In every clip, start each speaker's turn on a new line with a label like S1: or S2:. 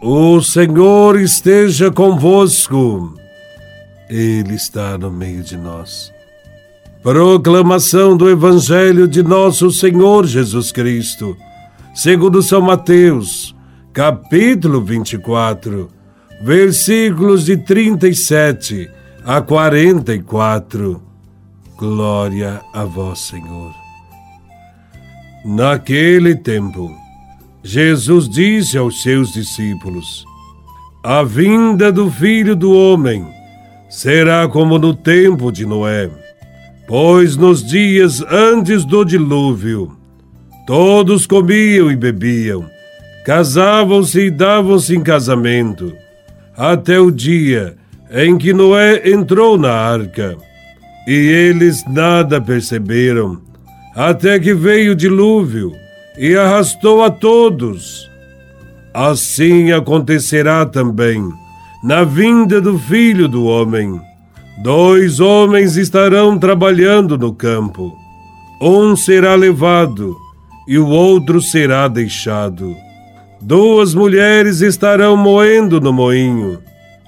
S1: O Senhor esteja convosco. Ele está no meio de nós. Proclamação do Evangelho de Nosso Senhor Jesus Cristo, segundo São Mateus, capítulo 24, versículos de 37 a 44. Glória a vós, Senhor. Naquele tempo, Jesus disse aos seus discípulos: A vinda do filho do homem será como no tempo de Noé, pois nos dias antes do dilúvio, todos comiam e bebiam, casavam-se e davam-se em casamento, até o dia em que Noé entrou na arca. E eles nada perceberam, até que veio o dilúvio e arrastou a todos. Assim acontecerá também na vinda do Filho do Homem. Dois homens estarão trabalhando no campo. Um será levado e o outro será deixado. Duas mulheres estarão moendo no moinho.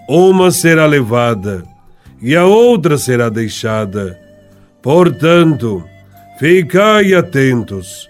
S1: Uma será levada e a outra será deixada. Portanto, ficai atentos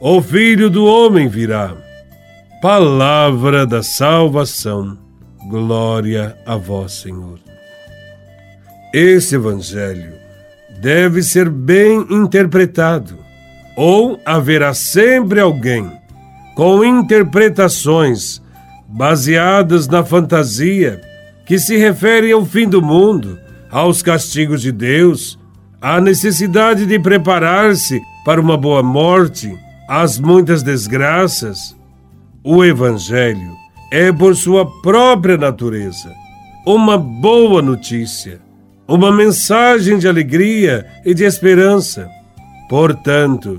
S1: o Filho do Homem virá. Palavra da salvação. Glória a vós, Senhor. Esse Evangelho deve ser bem interpretado, ou haverá sempre alguém com interpretações baseadas na fantasia que se referem ao fim do mundo, aos castigos de Deus, à necessidade de preparar-se para uma boa morte as muitas desgraças, o Evangelho é, por sua própria natureza, uma boa notícia, uma mensagem de alegria e de esperança. Portanto,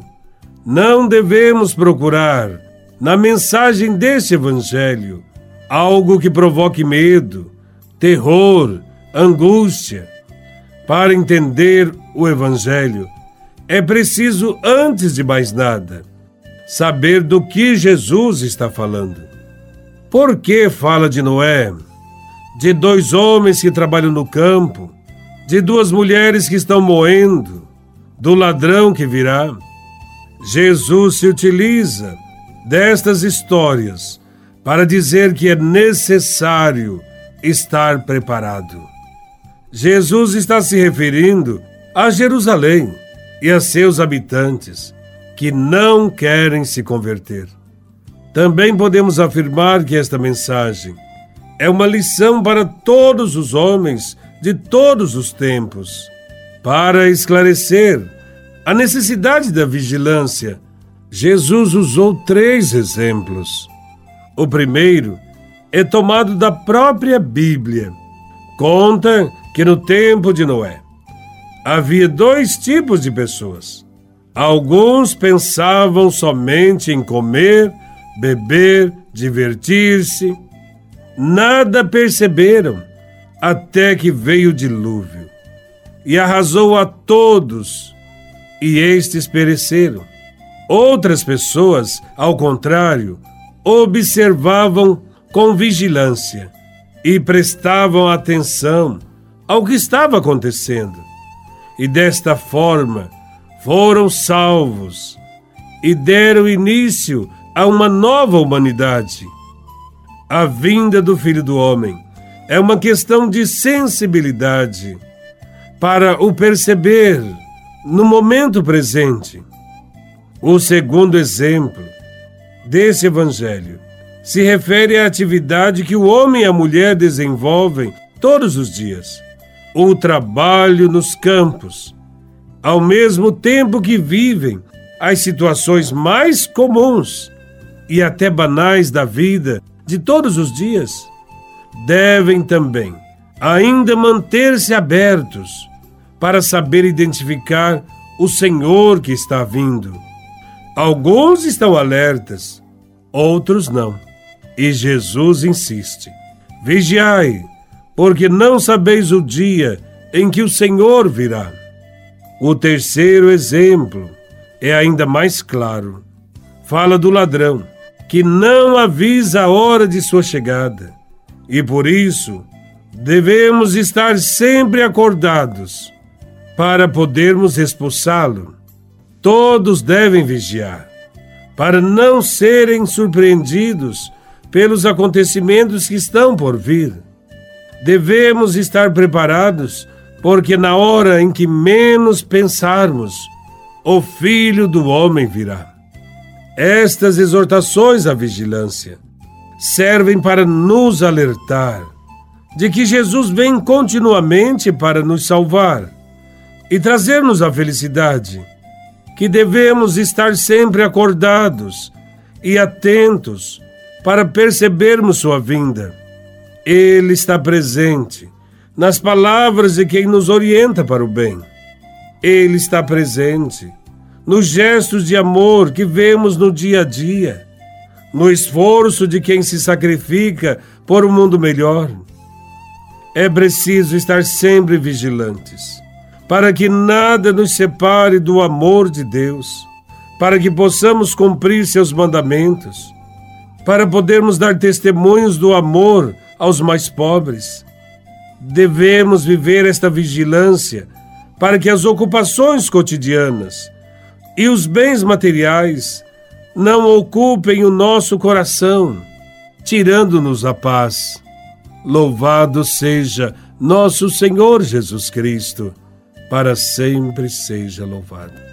S1: não devemos procurar, na mensagem deste Evangelho, algo que provoque medo, terror, angústia. Para entender o Evangelho, é preciso, antes de mais nada, saber do que Jesus está falando. Por que fala de Noé? De dois homens que trabalham no campo, de duas mulheres que estão moendo, do ladrão que virá. Jesus se utiliza destas histórias para dizer que é necessário estar preparado. Jesus está se referindo a Jerusalém e a seus habitantes que não querem se converter. Também podemos afirmar que esta mensagem é uma lição para todos os homens de todos os tempos, para esclarecer a necessidade da vigilância. Jesus usou três exemplos. O primeiro é tomado da própria Bíblia. Conta que no tempo de Noé havia dois tipos de pessoas Alguns pensavam somente em comer, beber, divertir-se. Nada perceberam até que veio o dilúvio e arrasou a todos, e estes pereceram. Outras pessoas, ao contrário, observavam com vigilância e prestavam atenção ao que estava acontecendo. E desta forma, foram salvos e deram início a uma nova humanidade. A vinda do Filho do Homem é uma questão de sensibilidade para o perceber no momento presente. O segundo exemplo desse Evangelho se refere à atividade que o homem e a mulher desenvolvem todos os dias: o trabalho nos campos ao mesmo tempo que vivem as situações mais comuns e até banais da vida de todos os dias. devem também ainda manter-se abertos para saber identificar o Senhor que está vindo. Alguns estão alertas, outros não. E Jesus insiste: Vigiai, porque não sabeis o dia em que o Senhor virá. O terceiro exemplo é ainda mais claro. Fala do ladrão, que não avisa a hora de sua chegada, e por isso devemos estar sempre acordados para podermos expulsá-lo. Todos devem vigiar, para não serem surpreendidos pelos acontecimentos que estão por vir. Devemos estar preparados, porque na hora em que menos pensarmos, o Filho do Homem virá. Estas exortações à vigilância servem para nos alertar de que Jesus vem continuamente para nos salvar e trazer-nos a felicidade, que devemos estar sempre acordados e atentos para percebermos sua vinda. Ele está presente nas palavras de quem nos orienta para o bem. Ele está presente nos gestos de amor que vemos no dia a dia, no esforço de quem se sacrifica por um mundo melhor. É preciso estar sempre vigilantes para que nada nos separe do amor de Deus, para que possamos cumprir seus mandamentos, para podermos dar testemunhos do amor aos mais pobres. Devemos viver esta vigilância para que as ocupações cotidianas e os bens materiais não ocupem o nosso coração, tirando-nos a paz. Louvado seja nosso Senhor Jesus Cristo para sempre seja louvado.